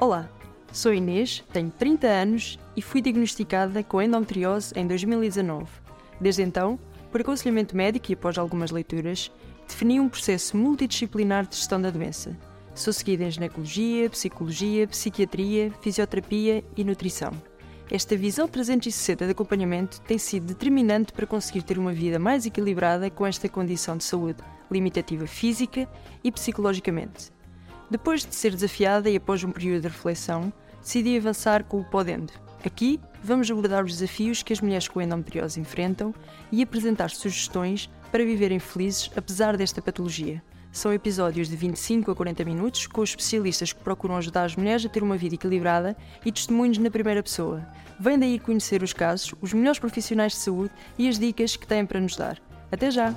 Olá, sou Inês, tenho 30 anos e fui diagnosticada com endometriose em 2019. Desde então, por aconselhamento médico e após algumas leituras, defini um processo multidisciplinar de gestão da doença. Sou seguida em ginecologia, psicologia, psiquiatria, fisioterapia e nutrição. Esta visão 360 de acompanhamento tem sido determinante para conseguir ter uma vida mais equilibrada com esta condição de saúde limitativa física e psicologicamente. Depois de ser desafiada e após um período de reflexão, decidi avançar com o Podendo. Aqui vamos abordar os desafios que as mulheres com endometriose enfrentam e apresentar sugestões para viverem felizes apesar desta patologia. São episódios de 25 a 40 minutos com especialistas que procuram ajudar as mulheres a ter uma vida equilibrada e testemunhos na primeira pessoa. Vem daí conhecer os casos, os melhores profissionais de saúde e as dicas que têm para nos dar. Até já!